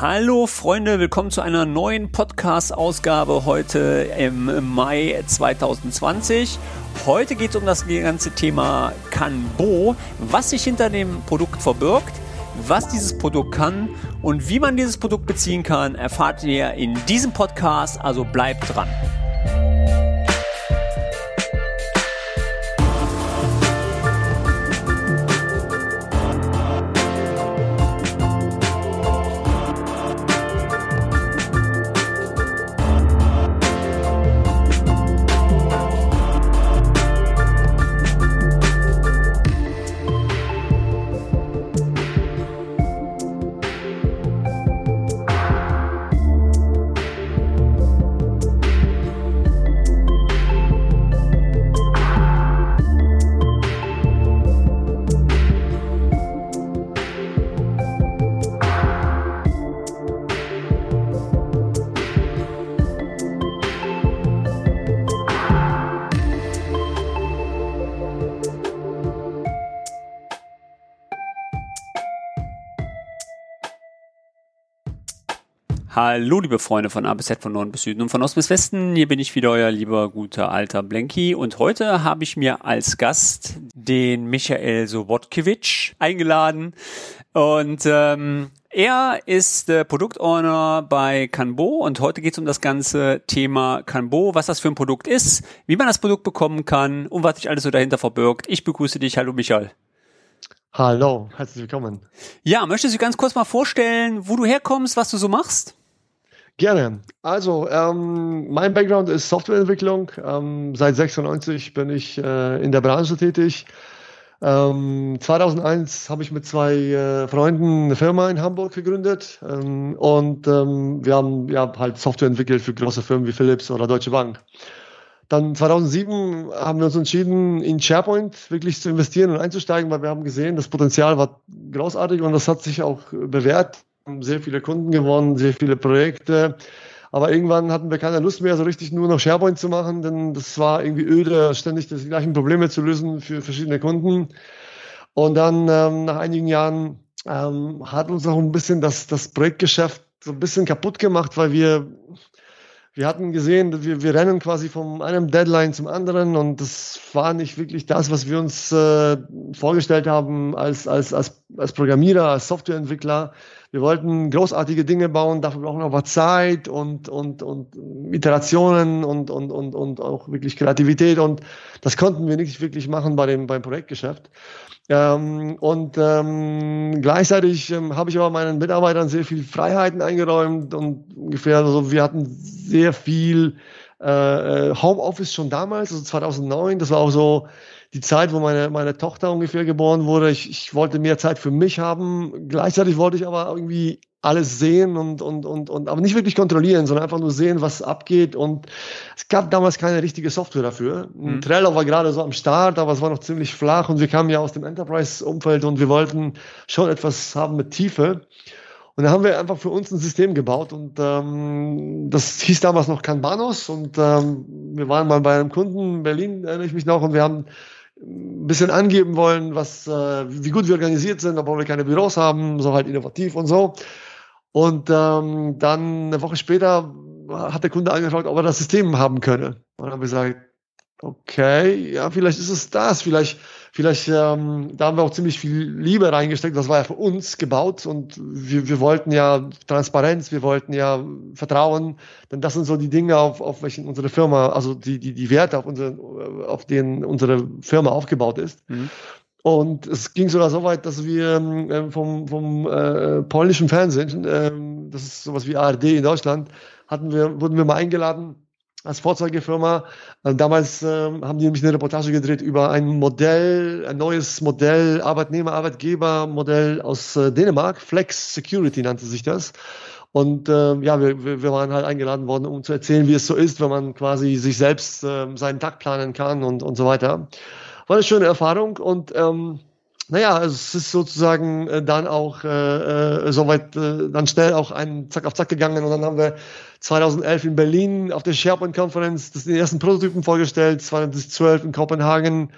Hallo Freunde, willkommen zu einer neuen Podcast-Ausgabe heute im Mai 2020. Heute geht es um das ganze Thema Canbo, was sich hinter dem Produkt verbirgt, was dieses Produkt kann und wie man dieses Produkt beziehen kann, erfahrt ihr in diesem Podcast, also bleibt dran. Hallo, liebe Freunde von A bis Z, von Norden bis Süden und von Ost bis Westen. Hier bin ich wieder, euer lieber, guter, alter Blenky. Und heute habe ich mir als Gast den Michael Sobotkiewicz eingeladen. Und ähm, er ist äh, Produktowner bei Canbo und heute geht es um das ganze Thema Canbo, was das für ein Produkt ist, wie man das Produkt bekommen kann und was sich alles so dahinter verbirgt. Ich begrüße dich. Hallo, Michael. Hallo, herzlich willkommen. Ja, möchtest du ganz kurz mal vorstellen, wo du herkommst, was du so machst? Gerne. Also, ähm, mein Background ist Softwareentwicklung. Ähm, seit 96 bin ich äh, in der Branche tätig. Ähm, 2001 habe ich mit zwei äh, Freunden eine Firma in Hamburg gegründet ähm, und ähm, wir haben ja halt Software entwickelt für große Firmen wie Philips oder Deutsche Bank. Dann 2007 haben wir uns entschieden, in SharePoint wirklich zu investieren und einzusteigen, weil wir haben gesehen, das Potenzial war großartig und das hat sich auch bewährt sehr viele Kunden gewonnen, sehr viele Projekte. Aber irgendwann hatten wir keine Lust mehr, so richtig nur noch SharePoint zu machen, denn das war irgendwie öde, ständig die gleichen Probleme zu lösen für verschiedene Kunden. Und dann ähm, nach einigen Jahren ähm, hat uns auch ein bisschen das, das Projektgeschäft so ein bisschen kaputt gemacht, weil wir wir hatten gesehen, wir, wir rennen quasi von einem Deadline zum anderen und das war nicht wirklich das, was wir uns äh, vorgestellt haben als, als, als, als Programmierer, als Softwareentwickler. Wir wollten großartige Dinge bauen, dafür brauchen wir aber Zeit und, und, und Iterationen und, und, und, und auch wirklich Kreativität und das konnten wir nicht wirklich machen bei dem, beim Projektgeschäft. Ähm, und ähm, gleichzeitig ähm, habe ich aber meinen Mitarbeitern sehr viel Freiheiten eingeräumt und ungefähr so, wir hatten sehr viel äh, äh Homeoffice schon damals, also 2009. Das war auch so die Zeit, wo meine, meine Tochter ungefähr geboren wurde. Ich, ich wollte mehr Zeit für mich haben. Gleichzeitig wollte ich aber irgendwie alles sehen und, und, und, und aber nicht wirklich kontrollieren, sondern einfach nur sehen, was abgeht. Und es gab damals keine richtige Software dafür. Mhm. Trello war gerade so am Start, aber es war noch ziemlich flach und wir kamen ja aus dem Enterprise-Umfeld und wir wollten schon etwas haben mit Tiefe. Und da haben wir einfach für uns ein System gebaut und ähm, das hieß damals noch Kanbanos und ähm, wir waren mal bei einem Kunden in Berlin, erinnere ich mich noch, und wir haben ein bisschen angeben wollen, was, äh, wie gut wir organisiert sind, obwohl wir keine Büros haben, so halt innovativ und so. Und ähm, dann eine Woche später hat der Kunde angefragt, ob er das System haben könne. Und dann haben wir gesagt, okay, ja, vielleicht ist es das, vielleicht, vielleicht, ähm, da haben wir auch ziemlich viel Liebe reingesteckt, das war ja für uns gebaut und wir, wir wollten ja Transparenz, wir wollten ja Vertrauen, denn das sind so die Dinge, auf, auf welchen unsere Firma, also die, die, die Werte, auf, unsere, auf denen unsere Firma aufgebaut ist. Mhm. Und es ging sogar so weit, dass wir äh, vom, vom äh, polnischen Fernsehen, äh, das ist sowas wie ARD in Deutschland, hatten wir, wurden wir mal eingeladen als Vorzeigefirma. Äh, damals äh, haben die nämlich eine Reportage gedreht über ein Modell, ein neues Modell, Arbeitnehmer, Arbeitgeber-Modell aus äh, Dänemark. Flex Security nannte sich das. Und äh, ja, wir, wir waren halt eingeladen worden, um zu erzählen, wie es so ist, wenn man quasi sich selbst äh, seinen Tag planen kann und, und so weiter war eine schöne Erfahrung und ähm, naja, es ist sozusagen äh, dann auch äh, äh, soweit äh, dann schnell auch ein Zack auf Zack gegangen und dann haben wir 2011 in Berlin auf der SharePoint-Konferenz den ersten Prototypen vorgestellt, 2012 in Kopenhagen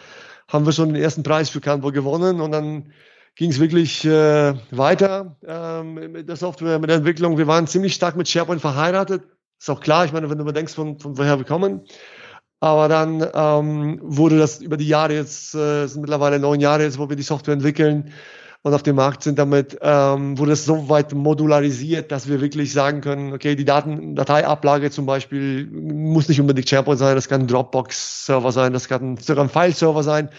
haben wir schon den ersten Preis für Canva gewonnen und dann ging es wirklich äh, weiter ähm, mit der Software, mit der Entwicklung. Wir waren ziemlich stark mit SharePoint verheiratet. Ist auch klar, ich meine, wenn du bedenkst, von, von woher wir kommen. Aber dann ähm, wurde das über die Jahre jetzt, äh, sind mittlerweile neun Jahre jetzt, wo wir die Software entwickeln und auf dem Markt sind damit, ähm, wurde es so weit modularisiert, dass wir wirklich sagen können, okay, die Daten, Dateiablage zum Beispiel muss nicht unbedingt SharePoint sein, das kann ein Dropbox-Server sein, das kann sogar ein File-Server sein,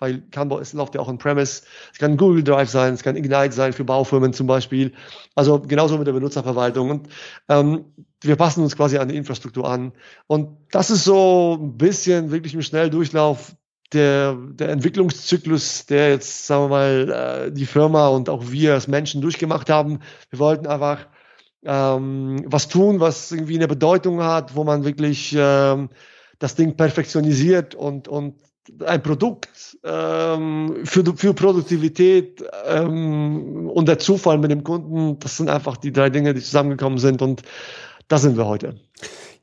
weil Kanban es läuft ja auch on Premise. Es kann Google Drive sein, es kann Ignite sein für Baufirmen zum Beispiel. Also genauso mit der Benutzerverwaltung. Und ähm, wir passen uns quasi an die Infrastruktur an. Und das ist so ein bisschen wirklich im Schnelldurchlauf der, der Entwicklungszyklus, der jetzt, sagen wir mal, äh, die Firma und auch wir als Menschen durchgemacht haben. Wir wollten einfach ähm, was tun, was irgendwie eine Bedeutung hat, wo man wirklich ähm, das Ding perfektionisiert und, und ein Produkt ähm, für, für Produktivität ähm, und der Zufall mit dem Kunden, das sind einfach die drei Dinge, die zusammengekommen sind und da sind wir heute.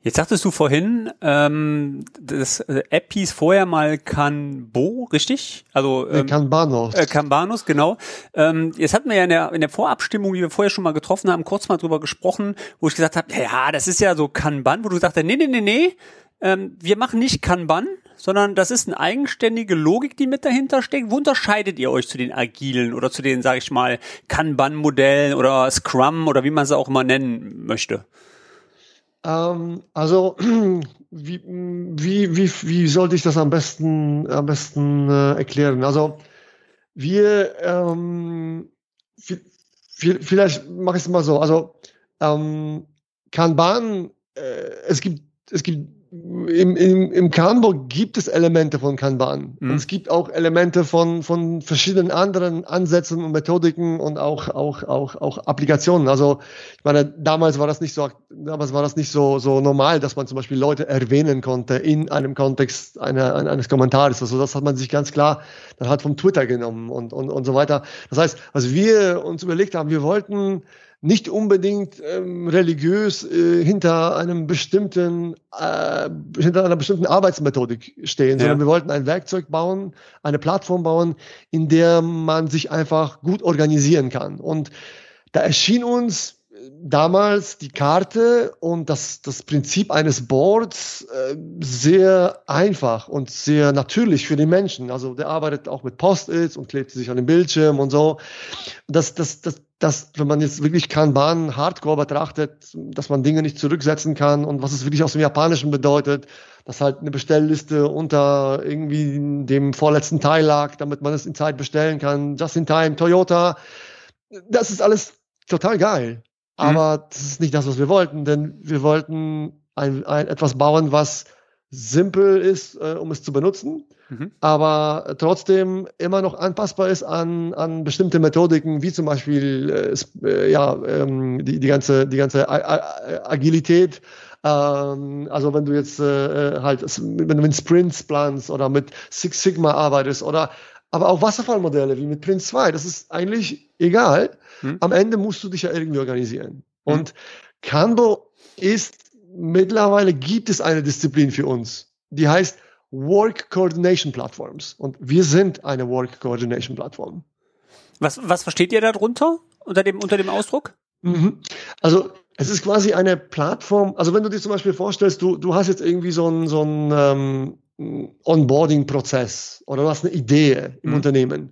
Jetzt sagtest du vorhin, ähm, das äh, App hieß vorher mal Canbo, richtig? Also äh, ähm, Kanbanos. Äh, Kanbanos, genau. Ähm, jetzt hatten wir ja in der, in der Vorabstimmung, die wir vorher schon mal getroffen haben, kurz mal drüber gesprochen, wo ich gesagt habe, ja, das ist ja so Kanban, wo du sagst, nee, nee, nee, nee, ähm, wir machen nicht Kanban, sondern das ist eine eigenständige Logik, die mit dahinter steckt. Wo unterscheidet ihr euch zu den agilen oder zu den, sage ich mal, Kanban-Modellen oder Scrum oder wie man sie auch immer nennen möchte? Ähm, also wie, wie, wie, wie sollte ich das am besten, am besten äh, erklären? Also wir ähm, vielleicht mache ich es mal so. Also ähm, Kanban, äh, es gibt es gibt im, im, im Kanban gibt es Elemente von Kanban. Mhm. Und es gibt auch Elemente von, von verschiedenen anderen Ansätzen und Methodiken und auch, auch, auch, auch Applikationen. Also, ich meine, damals war das nicht so, damals war das nicht so, so normal, dass man zum Beispiel Leute erwähnen konnte in einem Kontext einer, eines Kommentares. Also, das hat man sich ganz klar dann halt vom Twitter genommen und, und, und so weiter. Das heißt, was wir uns überlegt haben, wir wollten nicht unbedingt ähm, religiös äh, hinter einem bestimmten äh, hinter einer bestimmten Arbeitsmethodik stehen, ja. sondern wir wollten ein Werkzeug bauen, eine Plattform bauen, in der man sich einfach gut organisieren kann. Und da erschien uns damals die Karte und das, das Prinzip eines Boards äh, sehr einfach und sehr natürlich für den Menschen. Also der arbeitet auch mit Post-its und klebt sich an den Bildschirm und so. Das, das, das, das, wenn man jetzt wirklich Kanban Hardcore betrachtet, dass man Dinge nicht zurücksetzen kann und was es wirklich aus dem Japanischen bedeutet, dass halt eine Bestellliste unter irgendwie dem vorletzten Teil lag, damit man es in Zeit bestellen kann, just in time, Toyota. Das ist alles total geil. Mhm. Aber mhm. das ist nicht das, was wir wollten, denn wir wollten ein, ein etwas bauen, was simpel ist, äh, um es zu benutzen, mhm. aber trotzdem immer noch anpassbar ist an, an bestimmte Methodiken, wie zum Beispiel äh, äh ja, ähm, die, die ganze, die ganze Agilität. Ähm, also wenn du jetzt äh, äh, halt, wenn du mit Sprints planst oder mit Six Sigma arbeitest oder aber auch Wasserfallmodelle wie mit Prince 2, das ist eigentlich egal. Hm. Am Ende musst du dich ja irgendwie organisieren. Hm. Und Kanbo ist, mittlerweile gibt es eine Disziplin für uns, die heißt Work Coordination Platforms. Und wir sind eine Work Coordination Plattform. Was, was versteht ihr darunter unter dem, unter dem Ausdruck? Mhm. Also es ist quasi eine Plattform. Also wenn du dir zum Beispiel vorstellst, du, du hast jetzt irgendwie so ein, so ähm, Onboarding-Prozess oder du hast eine Idee im mhm. Unternehmen.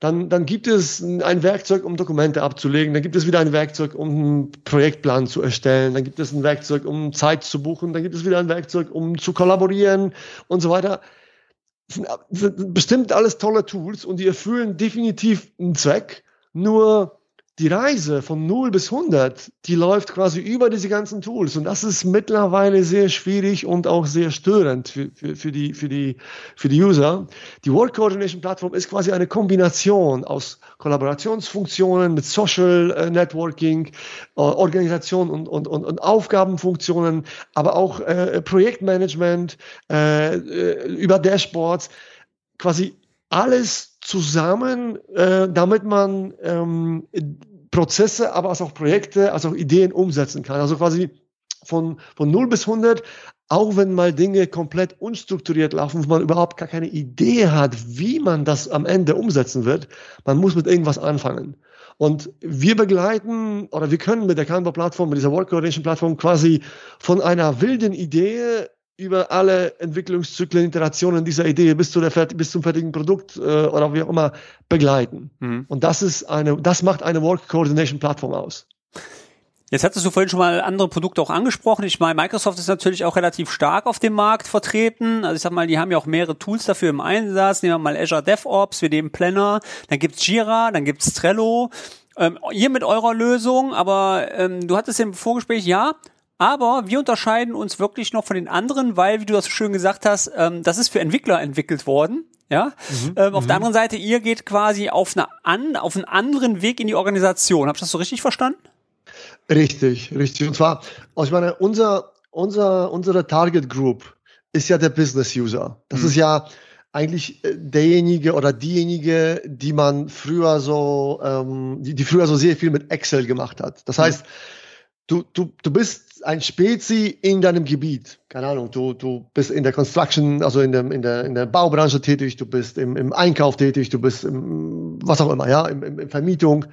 Dann, dann gibt es ein Werkzeug, um Dokumente abzulegen. Dann gibt es wieder ein Werkzeug, um einen Projektplan zu erstellen. Dann gibt es ein Werkzeug, um Zeit zu buchen. Dann gibt es wieder ein Werkzeug, um zu kollaborieren und so weiter. Das sind, das sind bestimmt alles tolle Tools und die erfüllen definitiv einen Zweck. Nur die Reise von 0 bis 100, die läuft quasi über diese ganzen Tools. Und das ist mittlerweile sehr schwierig und auch sehr störend für, für, für, die, für, die, für die User. Die Work Coordination Plattform ist quasi eine Kombination aus Kollaborationsfunktionen mit Social äh, Networking, äh, Organisation und, und, und, und Aufgabenfunktionen, aber auch äh, Projektmanagement äh, äh über Dashboards. Quasi alles zusammen, äh, damit man ähm, Prozesse, aber auch Projekte, also auch Ideen umsetzen kann. Also quasi von, von 0 bis 100, auch wenn mal Dinge komplett unstrukturiert laufen, wo man überhaupt gar keine Idee hat, wie man das am Ende umsetzen wird. Man muss mit irgendwas anfangen. Und wir begleiten oder wir können mit der Canva-Plattform, mit dieser Work Coordination-Plattform quasi von einer wilden Idee über alle Entwicklungszyklen, Iterationen dieser Idee bis, zu der, bis zum fertigen Produkt äh, oder wie auch immer begleiten. Mhm. Und das ist eine, das macht eine Work Coordination Plattform aus. Jetzt hattest du vorhin schon mal andere Produkte auch angesprochen. Ich meine, Microsoft ist natürlich auch relativ stark auf dem Markt vertreten. Also ich sag mal, die haben ja auch mehrere Tools dafür im Einsatz. Nehmen wir mal Azure DevOps, wir nehmen Planner, dann gibt's Jira, dann gibt's Trello. Ähm, ihr mit eurer Lösung, aber ähm, du hattest im Vorgespräch, ja, aber wir unterscheiden uns wirklich noch von den anderen, weil, wie du das so schön gesagt hast, ähm, das ist für Entwickler entwickelt worden. Ja. Mhm. Ähm, auf mhm. der anderen Seite, ihr geht quasi auf, eine an, auf einen anderen Weg in die Organisation. Hab ich das so richtig verstanden? Richtig, richtig. Und zwar, also ich meine, unser, unser, unsere Target Group ist ja der Business User. Das mhm. ist ja eigentlich äh, derjenige oder diejenige, die man früher so, ähm, die, die früher so sehr viel mit Excel gemacht hat. Das mhm. heißt, du, du, du bist ein Spezi in deinem Gebiet. Keine Ahnung, du, du bist in der Construction, also in, dem, in, der, in der Baubranche tätig, du bist im, im Einkauf tätig, du bist im, was auch immer, ja, im, im, in Vermietung.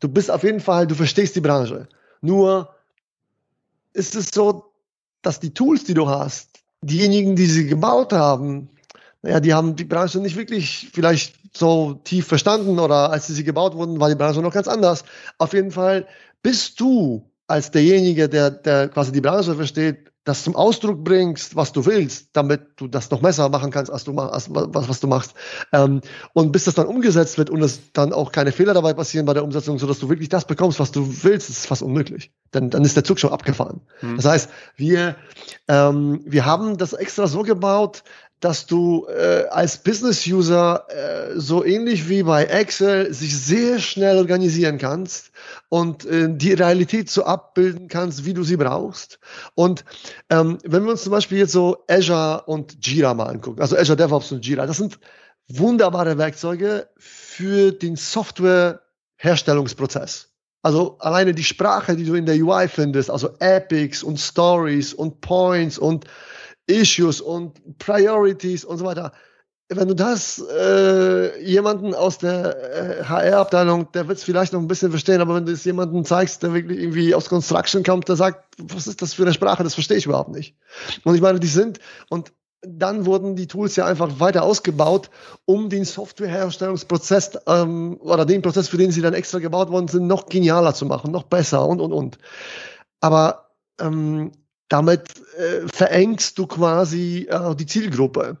Du bist auf jeden Fall, du verstehst die Branche. Nur ist es so, dass die Tools, die du hast, diejenigen, die sie gebaut haben, naja, die haben die Branche nicht wirklich vielleicht so tief verstanden oder als sie gebaut wurden, war die Branche noch ganz anders. Auf jeden Fall bist du als derjenige, der, der quasi die Branche versteht, das zum Ausdruck bringst, was du willst, damit du das noch besser machen kannst, als du machst, was, was du machst. Ähm, und bis das dann umgesetzt wird und es dann auch keine Fehler dabei passieren bei der Umsetzung, sodass du wirklich das bekommst, was du willst, ist fast unmöglich. Dann, dann ist der Zug schon abgefahren. Mhm. Das heißt, wir, ähm, wir haben das extra so gebaut, dass du äh, als Business-User äh, so ähnlich wie bei Excel sich sehr schnell organisieren kannst und äh, die Realität so abbilden kannst, wie du sie brauchst. Und ähm, wenn wir uns zum Beispiel jetzt so Azure und Jira mal angucken, also Azure DevOps und Jira, das sind wunderbare Werkzeuge für den Software-Herstellungsprozess. Also alleine die Sprache, die du in der UI findest, also Epics und Stories und Points und Issues und Priorities und so weiter. Wenn du das äh, jemanden aus der äh, HR-Abteilung, der wird es vielleicht noch ein bisschen verstehen, aber wenn du es jemanden zeigst, der wirklich irgendwie aus Construction kommt, der sagt, was ist das für eine Sprache, das verstehe ich überhaupt nicht. Und ich meine, die sind, und dann wurden die Tools ja einfach weiter ausgebaut, um den Softwareherstellungsprozess ähm, oder den Prozess, für den sie dann extra gebaut worden sind, noch genialer zu machen, noch besser und und und. Aber ähm, damit äh, verengst du quasi äh, die Zielgruppe.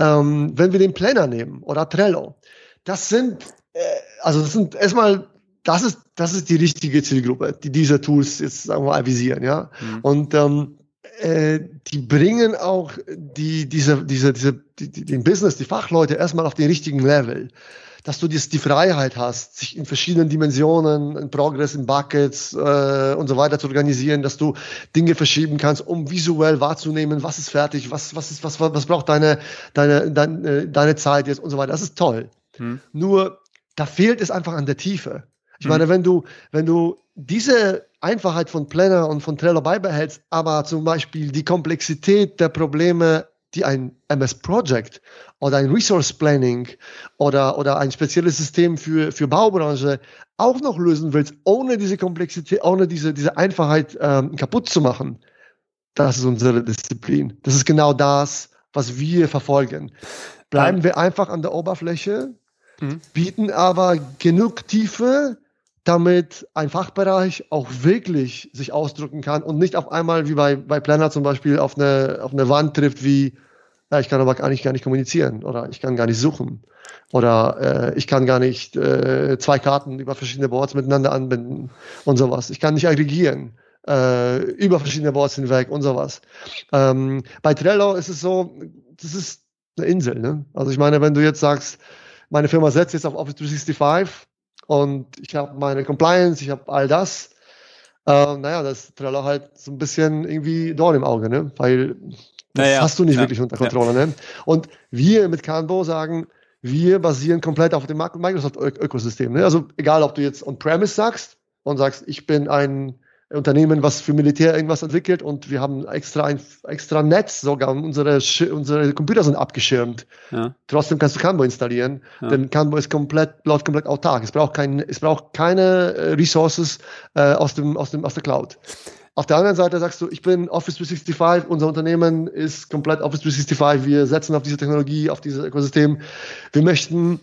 Ähm, wenn wir den Planner nehmen oder Trello, das sind, äh, also das sind erstmal, das ist, das ist die richtige Zielgruppe, die diese Tools jetzt sagen wir avisieren, ja. Mhm. Und ähm, äh, die bringen auch die, diese, diese, diese, die, den Business, die Fachleute erstmal auf den richtigen Level dass du die, die Freiheit hast, sich in verschiedenen Dimensionen, in Progress, in Buckets äh, und so weiter zu organisieren, dass du Dinge verschieben kannst, um visuell wahrzunehmen, was ist fertig, was, was, ist, was, was braucht deine, deine, deine, deine Zeit jetzt und so weiter. Das ist toll. Hm. Nur, da fehlt es einfach an der Tiefe. Ich hm. meine, wenn du, wenn du diese Einfachheit von Planner und von Trello beibehältst, aber zum Beispiel die Komplexität der Probleme die ein MS Project oder ein Resource Planning oder, oder ein spezielles System für, für Baubranche auch noch lösen willst, ohne diese Komplexität, ohne diese, diese Einfachheit ähm, kaputt zu machen, das ist unsere Disziplin. Das ist genau das, was wir verfolgen. Bleiben ähm. wir einfach an der Oberfläche, mhm. bieten aber genug Tiefe, damit ein Fachbereich auch wirklich sich ausdrücken kann und nicht auf einmal wie bei, bei Planner zum Beispiel auf eine, auf eine Wand trifft wie, ja, ich kann aber nicht, gar nicht kommunizieren oder ich kann gar nicht suchen oder äh, ich kann gar nicht äh, zwei Karten über verschiedene Boards miteinander anbinden und sowas. Ich kann nicht aggregieren äh, über verschiedene Boards hinweg und sowas. Ähm, bei Trello ist es so, das ist eine Insel. Ne? Also ich meine, wenn du jetzt sagst, meine Firma setzt jetzt auf Office 365 und ich habe meine Compliance, ich habe all das. Äh, naja, das Trello halt so ein bisschen irgendwie Dorn im Auge, ne? weil das naja, hast du nicht ja, wirklich unter Kontrolle. Ja. Ne? Und wir mit Canbo sagen, wir basieren komplett auf dem Microsoft-Ökosystem. Ne? Also egal, ob du jetzt on-premise sagst und sagst, ich bin ein Unternehmen, was für Militär irgendwas entwickelt und wir haben extra ein extra Netz sogar unsere unsere Computer sind abgeschirmt. Ja. Trotzdem kannst du Canbo installieren, ja. denn Canbo ist komplett läuft komplett autark. Es braucht kein es braucht keine äh, Resources äh, aus dem aus dem aus der Cloud. Auf der anderen Seite sagst du, ich bin Office 365, unser Unternehmen ist komplett Office 365, wir setzen auf diese Technologie, auf dieses Ökosystem. Wir möchten,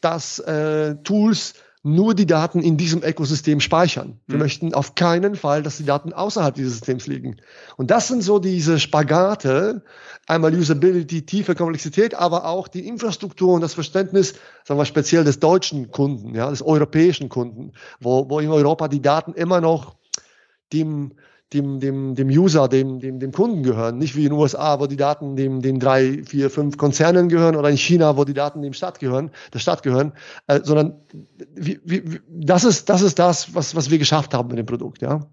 dass äh, Tools nur die Daten in diesem Ökosystem speichern. Wir mhm. möchten auf keinen Fall, dass die Daten außerhalb dieses Systems liegen. Und das sind so diese Spagate, einmal Usability, tiefe Komplexität, aber auch die Infrastruktur und das Verständnis, sagen wir speziell des deutschen Kunden, ja, des europäischen Kunden, wo, wo in Europa die Daten immer noch dem dem, dem, dem User, dem, dem, dem Kunden gehören. Nicht wie in den USA, wo die Daten dem, den drei, vier, fünf Konzernen gehören oder in China, wo die Daten dem Staat gehören, der Stadt gehören, äh, sondern wie, wie, das ist, das ist das, was, was wir geschafft haben mit dem Produkt, ja.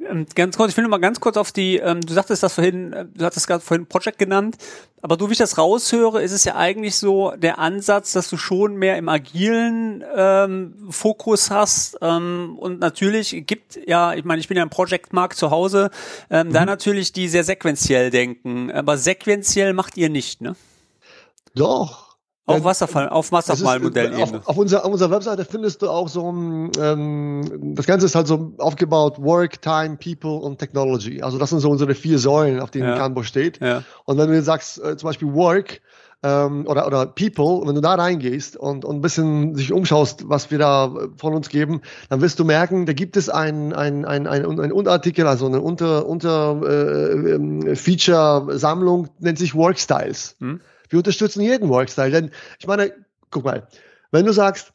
Ähm, ganz kurz, ich will nur mal ganz kurz auf die, ähm, du sagtest das vorhin, äh, du hattest gerade vorhin Project genannt, aber du, wie ich das raushöre, ist es ja eigentlich so der Ansatz, dass du schon mehr im agilen ähm, Fokus hast ähm, und natürlich gibt, ja, ich meine, ich bin ja im Project-Markt zu Hause, ähm, mhm. da natürlich die sehr sequenziell denken, aber sequenziell macht ihr nicht, ne? Doch, auf Wasserfall, auf Wasserfallmodellebene. Auf, auf, unserer, auf unserer Webseite findest du auch so ein, ähm, das Ganze ist halt so aufgebaut, Work, Time, People und Technology. Also das sind so unsere vier Säulen, auf denen ja. Canbo steht. Ja. Und wenn du jetzt sagst, äh, zum Beispiel Work, ähm, oder, oder People, wenn du da reingehst und, und ein bisschen sich umschaust, was wir da von uns geben, dann wirst du merken, da gibt es ein, ein, ein, ein, ein Unterartikel, also eine Unter, Unter äh, ähm, Feature-Sammlung, nennt sich Workstyles. Hm. Wir unterstützen jeden Workstyle. Denn ich meine, guck mal, wenn du sagst,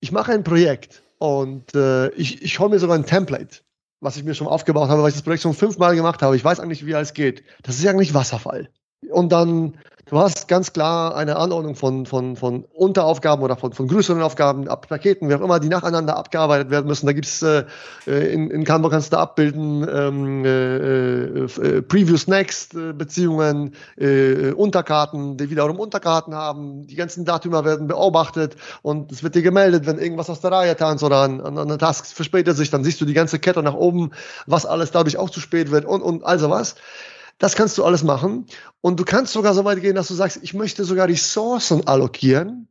ich mache ein Projekt und äh, ich, ich hole mir sogar ein Template, was ich mir schon aufgebaut habe, weil ich das Projekt schon fünfmal gemacht habe. Ich weiß eigentlich, wie alles geht. Das ist ja eigentlich Wasserfall. Und dann Du hast ganz klar eine Anordnung von, von, von Unteraufgaben oder von, von größeren Aufgaben, ab Paketen, wie auch immer, die nacheinander abgearbeitet werden müssen. Da gibt's äh, in, in Canva kannst du abbilden ähm, äh, äh, Previous Next äh, Beziehungen, äh, Unterkarten, die wiederum Unterkarten haben. Die ganzen Datümer werden beobachtet und es wird dir gemeldet, wenn irgendwas aus der Reihe tanzt oder an, an einer Task verspätet sich, dann siehst du die ganze Kette nach oben, was alles dadurch auch zu spät wird und, und also was. Das kannst du alles machen. Und du kannst sogar so weit gehen, dass du sagst, ich möchte sogar Ressourcen allokieren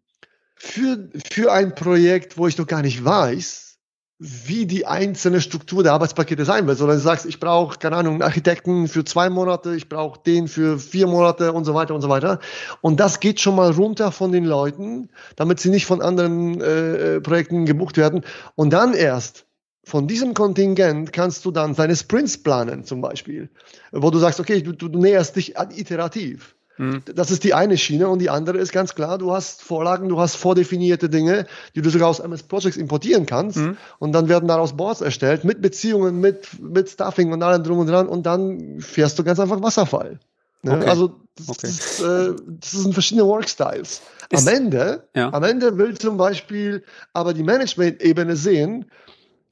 für, für ein Projekt, wo ich noch gar nicht weiß, wie die einzelne Struktur der Arbeitspakete sein wird, sondern du sagst, ich brauche, keine Ahnung, einen Architekten für zwei Monate, ich brauche den für vier Monate und so weiter und so weiter. Und das geht schon mal runter von den Leuten, damit sie nicht von anderen äh, Projekten gebucht werden. Und dann erst von diesem Kontingent kannst du dann deine Sprints planen, zum Beispiel, wo du sagst, okay, du, du näherst dich iterativ. Mhm. Das ist die eine Schiene und die andere ist ganz klar, du hast Vorlagen, du hast vordefinierte Dinge, die du sogar aus MS Projects importieren kannst mhm. und dann werden daraus Boards erstellt mit Beziehungen, mit, mit Stuffing und allem drum und dran und dann fährst du ganz einfach Wasserfall. Ne? Okay. Also das, okay. ist, äh, das sind verschiedene Workstyles. Am Ende, ja. am Ende will zum Beispiel aber die Management-Ebene sehen,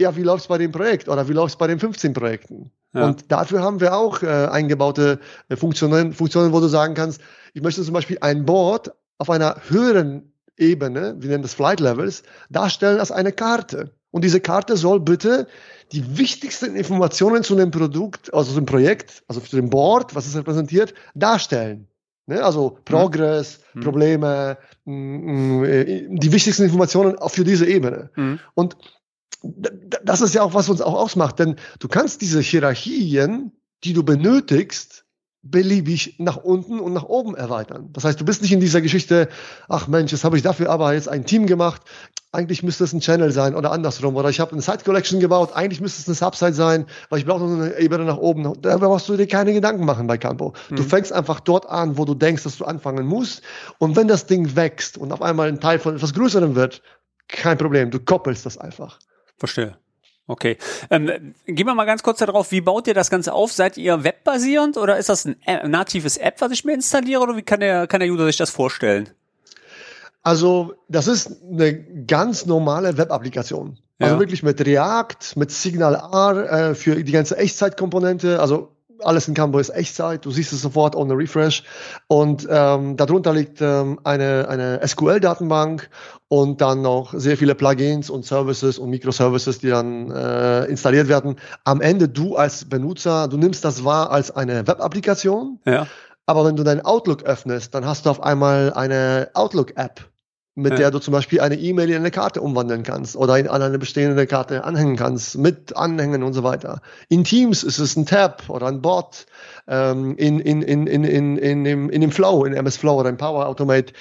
ja, wie läuft es bei dem Projekt oder wie läuft es bei den 15 Projekten? Ja. Und dafür haben wir auch äh, eingebaute äh, Funktionen, Funktionen, wo du sagen kannst, ich möchte zum Beispiel ein Board auf einer höheren Ebene, wir nennen das Flight Levels, darstellen als eine Karte. Und diese Karte soll bitte die wichtigsten Informationen zu dem Produkt, also zum Projekt, also zu dem Board, was es repräsentiert, darstellen. Ne? Also Progress, mhm. Probleme, mh, mh, äh, die wichtigsten Informationen auch für diese Ebene. Mhm. Und das ist ja auch, was uns auch ausmacht, denn du kannst diese Hierarchien, die du benötigst, beliebig nach unten und nach oben erweitern. Das heißt, du bist nicht in dieser Geschichte, ach Mensch, jetzt habe ich dafür aber jetzt ein Team gemacht, eigentlich müsste es ein Channel sein oder andersrum. Oder ich habe eine Site Collection gebaut, eigentlich müsste es eine Subsite sein, weil ich brauche noch eine Ebene nach oben. Da brauchst du dir keine Gedanken machen bei Campo. Mhm. Du fängst einfach dort an, wo du denkst, dass du anfangen musst. Und wenn das Ding wächst und auf einmal ein Teil von etwas Größerem wird, kein Problem, du koppelst das einfach. Verstehe. Okay. Ähm, gehen wir mal ganz kurz darauf, wie baut ihr das Ganze auf? Seid ihr webbasierend oder ist das ein, ein natives App, was ich mir installiere oder wie kann der, kann der User sich das vorstellen? Also, das ist eine ganz normale Web-Applikation. Also ja. wirklich mit React, mit Signal R äh, für die ganze Echtzeitkomponente. Also alles in Canva ist Echtzeit, du siehst es sofort ohne Refresh und ähm, darunter liegt ähm, eine, eine SQL-Datenbank und dann noch sehr viele Plugins und Services und Microservices, die dann äh, installiert werden. Am Ende du als Benutzer, du nimmst das wahr als eine Web-Applikation, ja. aber wenn du dein Outlook öffnest, dann hast du auf einmal eine Outlook-App mit ja. der du zum Beispiel eine E-Mail in eine Karte umwandeln kannst oder in, an eine bestehende Karte anhängen kannst, mit Anhängen und so weiter. In Teams ist es ein Tab oder ein Bot. Ähm, in, in, in, in, in, in, dem, in dem Flow, in MS Flow oder in Power Automate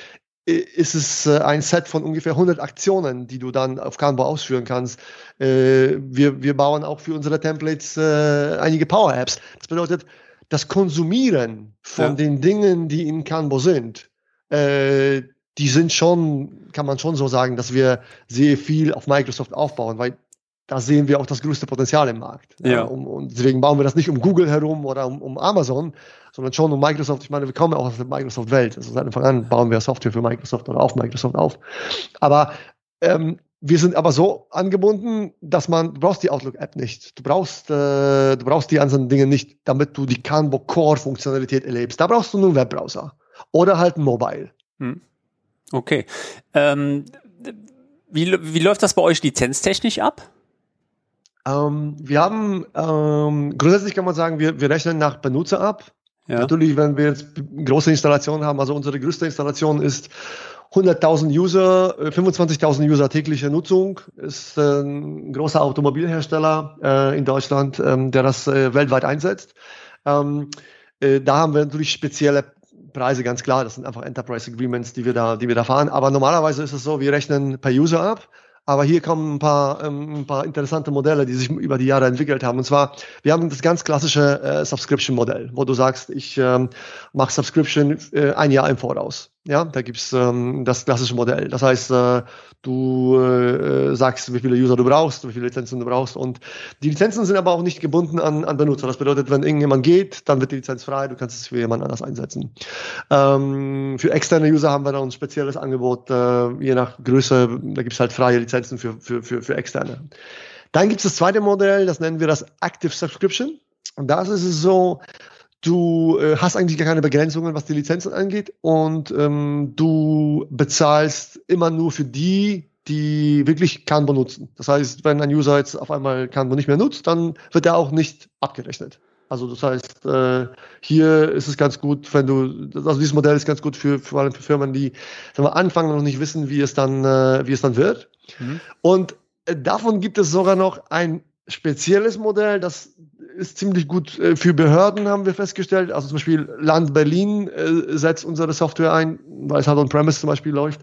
ist es äh, ein Set von ungefähr 100 Aktionen, die du dann auf Canva ausführen kannst. Äh, wir, wir bauen auch für unsere Templates äh, einige Power Apps. Das bedeutet, das Konsumieren von ja. den Dingen, die in Canva sind, die sind schon, kann man schon so sagen, dass wir sehr viel auf Microsoft aufbauen, weil da sehen wir auch das größte Potenzial im Markt. Ja. um, und deswegen bauen wir das nicht um Google herum oder um, um, Amazon, sondern schon um Microsoft. Ich meine, wir kommen auch aus der Microsoft-Welt. Also seit Anfang an bauen wir Software für Microsoft oder auf Microsoft auf. Aber ähm, wir sind aber so angebunden, dass man, du brauchst die Outlook-App nicht. Du brauchst, äh, du brauchst die anderen Dinge nicht, damit du die Canva Core-Funktionalität erlebst. Da brauchst du nur einen Webbrowser. Oder halt ein Mobile. Hm. Okay. Ähm, wie, wie läuft das bei euch lizenztechnisch ab? Ähm, wir haben, ähm, grundsätzlich kann man sagen, wir, wir rechnen nach Benutzer ab. Ja. Natürlich, wenn wir jetzt große Installationen haben, also unsere größte Installation ist 100.000 User, 25.000 äh, User tägliche Nutzung, ist äh, ein großer Automobilhersteller äh, in Deutschland, ähm, der das äh, weltweit einsetzt. Ähm, äh, da haben wir natürlich spezielle Preise ganz klar, das sind einfach Enterprise Agreements, die wir da, die wir da fahren. Aber normalerweise ist es so, wir rechnen per User ab. Aber hier kommen ein paar, ähm, ein paar interessante Modelle, die sich über die Jahre entwickelt haben. Und zwar, wir haben das ganz klassische äh, Subscription-Modell, wo du sagst, ich ähm, mache Subscription äh, ein Jahr im Voraus. Ja, da gibt's ähm, das klassische Modell. Das heißt, äh, du äh, sagst, wie viele User du brauchst, wie viele Lizenzen du brauchst. Und die Lizenzen sind aber auch nicht gebunden an, an Benutzer. Das bedeutet, wenn irgendjemand geht, dann wird die Lizenz frei, du kannst es für jemand anders einsetzen. Ähm, für externe User haben wir dann ein spezielles Angebot, äh, je nach Größe, da gibt's halt freie Lizenzen für, für, für, für externe. Dann gibt's das zweite Modell, das nennen wir das Active Subscription. Und das ist es so, Du äh, hast eigentlich gar keine Begrenzungen, was die Lizenzen angeht und ähm, du bezahlst immer nur für die, die wirklich Canva nutzen. Das heißt, wenn ein User jetzt auf einmal Canva nicht mehr nutzt, dann wird er auch nicht abgerechnet. Also das heißt, äh, hier ist es ganz gut, wenn du, also dieses Modell ist ganz gut für, vor allem für Firmen, die sagen wir, anfangen und noch nicht wissen, wie es dann, äh, wie es dann wird. Mhm. Und äh, davon gibt es sogar noch ein spezielles Modell, das ist ziemlich gut äh, für Behörden, haben wir festgestellt. Also zum Beispiel Land Berlin äh, setzt unsere Software ein, weil es halt on-premise zum Beispiel läuft.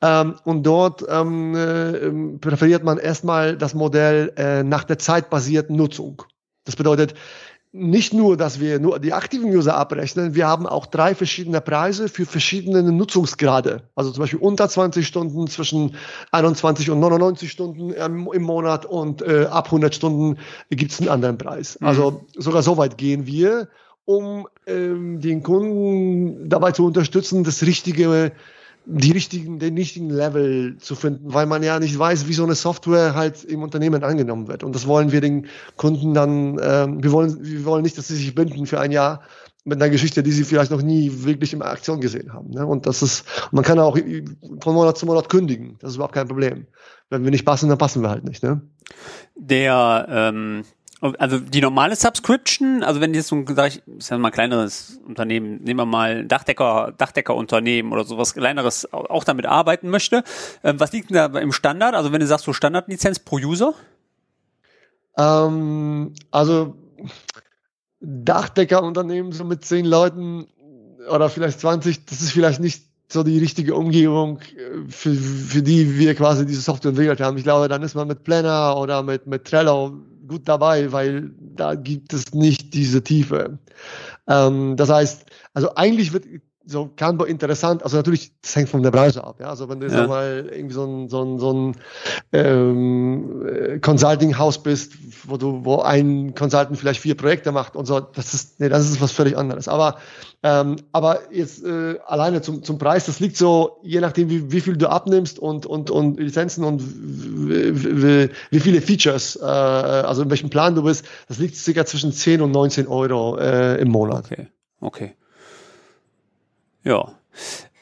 Ähm, und dort ähm, äh, präferiert man erstmal das Modell äh, nach der zeitbasierten Nutzung. Das bedeutet, nicht nur, dass wir nur die aktiven User abrechnen, wir haben auch drei verschiedene Preise für verschiedene Nutzungsgrade. Also zum Beispiel unter 20 Stunden, zwischen 21 und 99 Stunden im, Monat und äh, ab 100 Stunden gibt es einen anderen Preis. Mhm. Also sogar so weit gehen wir, um ähm, den Kunden dabei zu unterstützen, das richtige die richtigen, den richtigen Level zu finden, weil man ja nicht weiß, wie so eine Software halt im Unternehmen angenommen wird. Und das wollen wir den Kunden dann, ähm, wir wollen, wir wollen nicht, dass sie sich binden für ein Jahr mit einer Geschichte, die sie vielleicht noch nie wirklich in Aktion gesehen haben. Ne? Und das ist, man kann auch von Monat zu Monat kündigen. Das ist überhaupt kein Problem. Wenn wir nicht passen, dann passen wir halt nicht. Ne? Der ähm, also die normale Subscription, also wenn jetzt so ein, sag ich, ist ja mal ein kleineres Unternehmen, nehmen wir mal Dachdecker, Dachdeckerunternehmen oder sowas kleineres auch damit arbeiten möchte, äh, was liegt denn da im Standard? Also wenn du sagst so Standardlizenz pro User? Ähm, also Dachdeckerunternehmen so mit zehn Leuten oder vielleicht 20, das ist vielleicht nicht so die richtige Umgebung, äh, für, für die wir quasi diese Software entwickelt haben. Ich glaube, dann ist man mit Planner oder mit, mit Trello gut dabei, weil da gibt es nicht diese Tiefe. Ähm, das heißt, also eigentlich wird so Kanban interessant, also natürlich, das hängt von der Branche ab, ja, also wenn du ja. mal irgendwie so ein, so ein, so ein ähm, äh, Consulting-Haus bist, wo du, wo ein Consultant vielleicht vier Projekte macht und so, das ist, nee, das ist was völlig anderes, aber ähm, aber jetzt äh, alleine zum, zum Preis, das liegt so, je nachdem, wie, wie viel du abnimmst und, und, und Lizenzen und wie, wie viele Features, äh, also in welchem Plan du bist, das liegt circa zwischen 10 und 19 Euro äh, im Monat. Okay, okay. Ja.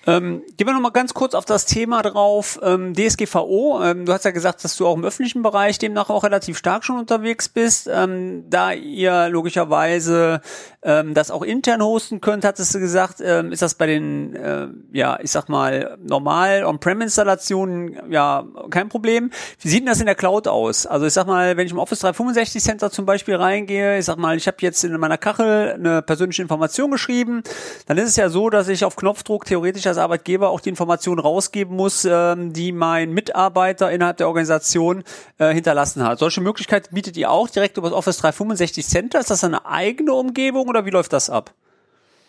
Ähm, gehen wir noch mal ganz kurz auf das Thema drauf. Ähm, DSGVO, ähm, du hast ja gesagt, dass du auch im öffentlichen Bereich demnach auch relativ stark schon unterwegs bist. Ähm, da ihr logischerweise ähm, das auch intern hosten könnt, hattest du gesagt, ähm, ist das bei den, äh, ja, ich sag mal, normal On-Prem-Installationen ja kein Problem. Wie sieht denn das in der Cloud aus? Also ich sag mal, wenn ich im Office 365 Center zum Beispiel reingehe, ich sag mal, ich habe jetzt in meiner Kachel eine persönliche Information geschrieben, dann ist es ja so, dass ich auf Knopfdruck theoretisch als Arbeitgeber auch die Informationen rausgeben muss, ähm, die mein Mitarbeiter innerhalb der Organisation äh, hinterlassen hat. Solche Möglichkeiten bietet ihr auch direkt über das Office 365 Center. Ist das eine eigene Umgebung oder wie läuft das ab?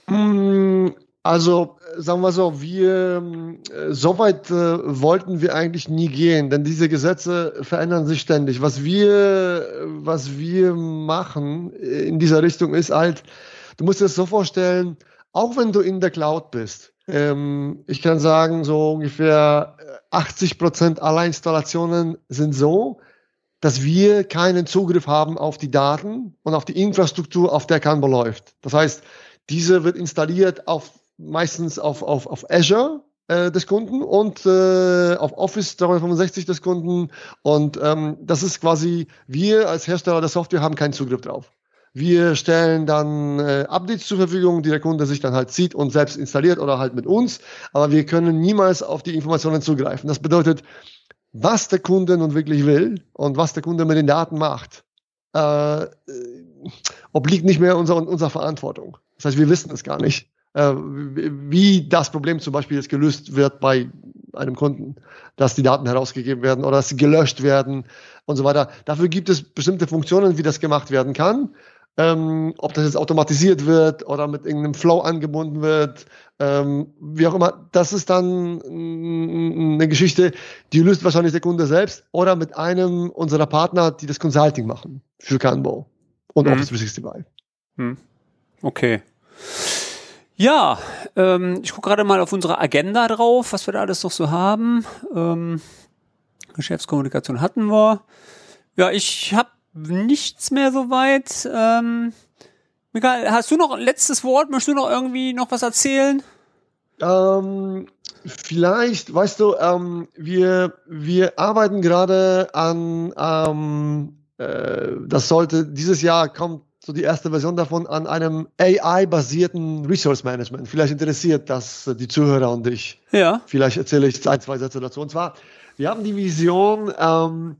Mm, also, sagen wir so, wir, äh, so weit äh, wollten wir eigentlich nie gehen, denn diese Gesetze verändern sich ständig. Was wir, was wir machen in dieser Richtung ist halt, du musst dir das so vorstellen, auch wenn du in der Cloud bist, ähm, ich kann sagen, so ungefähr 80 Prozent aller Installationen sind so, dass wir keinen Zugriff haben auf die Daten und auf die Infrastruktur, auf der Canva läuft. Das heißt, diese wird installiert auf meistens auf, auf, auf Azure äh, des Kunden und äh, auf Office 365 des Kunden. Und ähm, das ist quasi, wir als Hersteller der Software haben keinen Zugriff drauf. Wir stellen dann äh, Updates zur Verfügung, die der Kunde sich dann halt zieht und selbst installiert oder halt mit uns. Aber wir können niemals auf die Informationen zugreifen. Das bedeutet, was der Kunde nun wirklich will und was der Kunde mit den Daten macht, äh, obliegt nicht mehr unserer, unserer Verantwortung. Das heißt, wir wissen es gar nicht, äh, wie das Problem zum Beispiel jetzt gelöst wird bei einem Kunden, dass die Daten herausgegeben werden oder dass sie gelöscht werden und so weiter. Dafür gibt es bestimmte Funktionen, wie das gemacht werden kann ähm, ob das jetzt automatisiert wird oder mit irgendeinem Flow angebunden wird, ähm, wie auch immer, das ist dann eine Geschichte, die löst wahrscheinlich der Kunde selbst oder mit einem unserer Partner, die das Consulting machen für Canbo und mhm. Office 365. Mhm. Okay. Ja, ähm, ich gucke gerade mal auf unsere Agenda drauf, was wir da alles noch so haben. Ähm, Geschäftskommunikation hatten wir. Ja, ich habe nichts mehr soweit. Ähm, Mikael, hast du noch ein letztes Wort? Möchtest du noch irgendwie noch was erzählen? Ähm, vielleicht, weißt du, ähm, wir, wir arbeiten gerade an, ähm, äh, das sollte, dieses Jahr kommt so die erste Version davon an einem AI-basierten Resource Management. Vielleicht interessiert das die Zuhörer und dich. Ja. Vielleicht erzähle ich ein, zwei Sätze dazu. Und zwar, wir haben die Vision, ähm,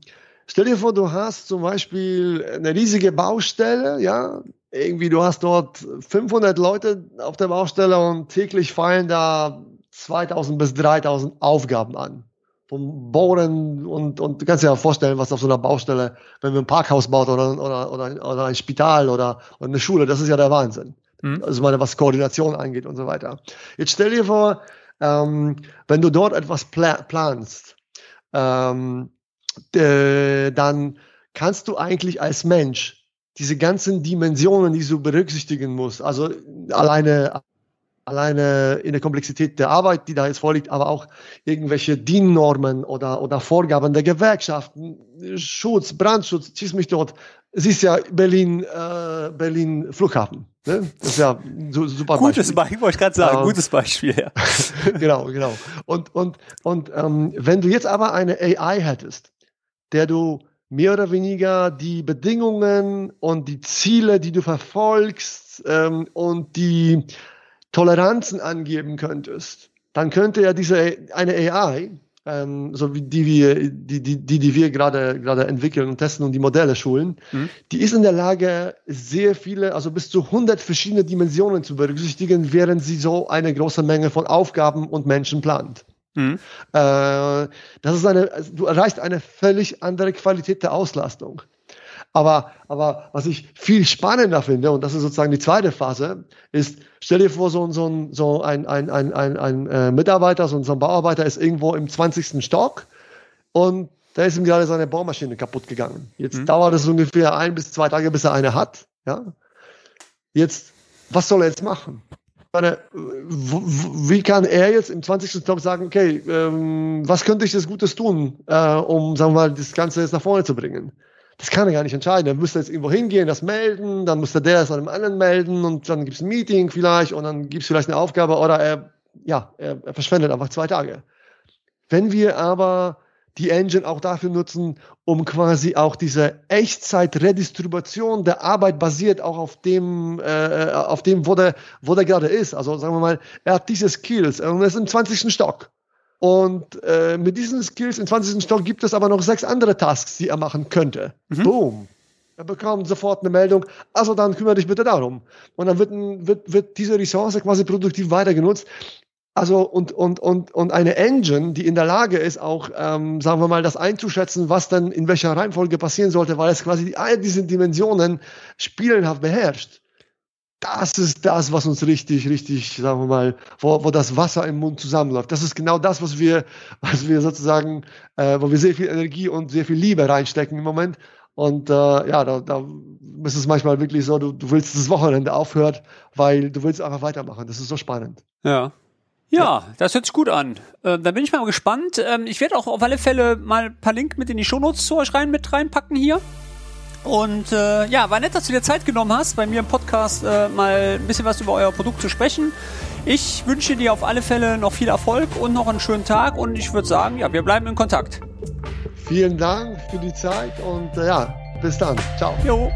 Stell dir vor, du hast zum Beispiel eine riesige Baustelle, ja, irgendwie du hast dort 500 Leute auf der Baustelle und täglich fallen da 2000 bis 3000 Aufgaben an. Vom Bohren und, und du kannst dir ja vorstellen, was auf so einer Baustelle, wenn wir ein Parkhaus baut oder, oder, oder, oder ein Spital oder, oder eine Schule, das ist ja der Wahnsinn. Mhm. Also meine, was Koordination angeht und so weiter. Jetzt stell dir vor, ähm, wenn du dort etwas pla planst, ähm, äh, dann kannst du eigentlich als Mensch diese ganzen Dimensionen, die du berücksichtigen musst, also alleine alleine in der Komplexität der Arbeit, die da jetzt vorliegt, aber auch irgendwelche DIN-Normen oder, oder Vorgaben der Gewerkschaften, Schutz, Brandschutz, schieß mich dort. Es ist ja Berlin, äh, Berlin Flughafen. Ne? Das ist ja so, super Gutes Beispiel, wollte ich gerade sagen, ähm, gutes Beispiel, ja. genau, genau. Und, und, und ähm, wenn du jetzt aber eine AI hättest, der du mehr oder weniger die Bedingungen und die Ziele, die du verfolgst ähm, und die Toleranzen angeben könntest, dann könnte ja diese eine AI, ähm, so wie die wir, die, die, die, die wir gerade gerade entwickeln und testen und die Modelle schulen, mhm. die ist in der Lage, sehr viele, also bis zu 100 verschiedene Dimensionen zu berücksichtigen, während sie so eine große Menge von Aufgaben und Menschen plant. Mhm. Äh, das ist eine, du erreichst eine völlig andere Qualität der Auslastung. Aber, aber was ich viel spannender finde, und das ist sozusagen die zweite Phase, ist, stell dir vor, so, so, so ein, ein, ein, ein, ein äh, Mitarbeiter, so, so ein Bauarbeiter ist irgendwo im 20. Stock und da ist ihm gerade seine Baumaschine kaputt gegangen. Jetzt mhm. dauert es ungefähr ein bis zwei Tage, bis er eine hat. Ja? Jetzt, was soll er jetzt machen? Meine, wie kann er jetzt im 20. Stock sagen, okay, ähm, was könnte ich jetzt Gutes tun, äh, um, sagen wir mal, das Ganze jetzt nach vorne zu bringen? Das kann er gar nicht entscheiden. Er müsste jetzt irgendwo hingehen, das melden, dann müsste der es einem anderen melden und dann gibt es ein Meeting vielleicht und dann gibt es vielleicht eine Aufgabe oder er, ja, er, er verschwendet einfach zwei Tage. Wenn wir aber die Engine auch dafür nutzen, um quasi auch diese Echtzeit-Redistribution der Arbeit basiert auch auf dem, äh, auf dem, wo der, wo der gerade ist. Also sagen wir mal, er hat diese Skills und er ist im 20. Stock. Und äh, mit diesen Skills im 20. Stock gibt es aber noch sechs andere Tasks, die er machen könnte. Mhm. Boom. Er bekommt sofort eine Meldung, also dann kümmere dich bitte darum. Und dann wird, wird, wird diese Ressource quasi produktiv weiter genutzt. Also und, und, und, und eine Engine, die in der Lage ist, auch, ähm, sagen wir mal, das einzuschätzen, was dann in welcher Reihenfolge passieren sollte, weil es quasi all diese Dimensionen spielenhaft beherrscht. Das ist das, was uns richtig, richtig, sagen wir mal, wo, wo das Wasser im Mund zusammenläuft. Das ist genau das, was wir, was wir sozusagen, äh, wo wir sehr viel Energie und sehr viel Liebe reinstecken im Moment. Und äh, ja, da, da ist es manchmal wirklich so, du, du willst das Wochenende aufhört, weil du willst einfach weitermachen. Das ist so spannend. Ja. Ja, das hört sich gut an. Äh, da bin ich mal gespannt. Ähm, ich werde auch auf alle Fälle mal ein paar Links mit in die Shownotes zu euch rein mit reinpacken hier. Und äh, ja, war nett, dass du dir Zeit genommen hast, bei mir im Podcast äh, mal ein bisschen was über euer Produkt zu sprechen. Ich wünsche dir auf alle Fälle noch viel Erfolg und noch einen schönen Tag und ich würde sagen, ja, wir bleiben in Kontakt. Vielen Dank für die Zeit und äh, ja, bis dann. Ciao. Jo.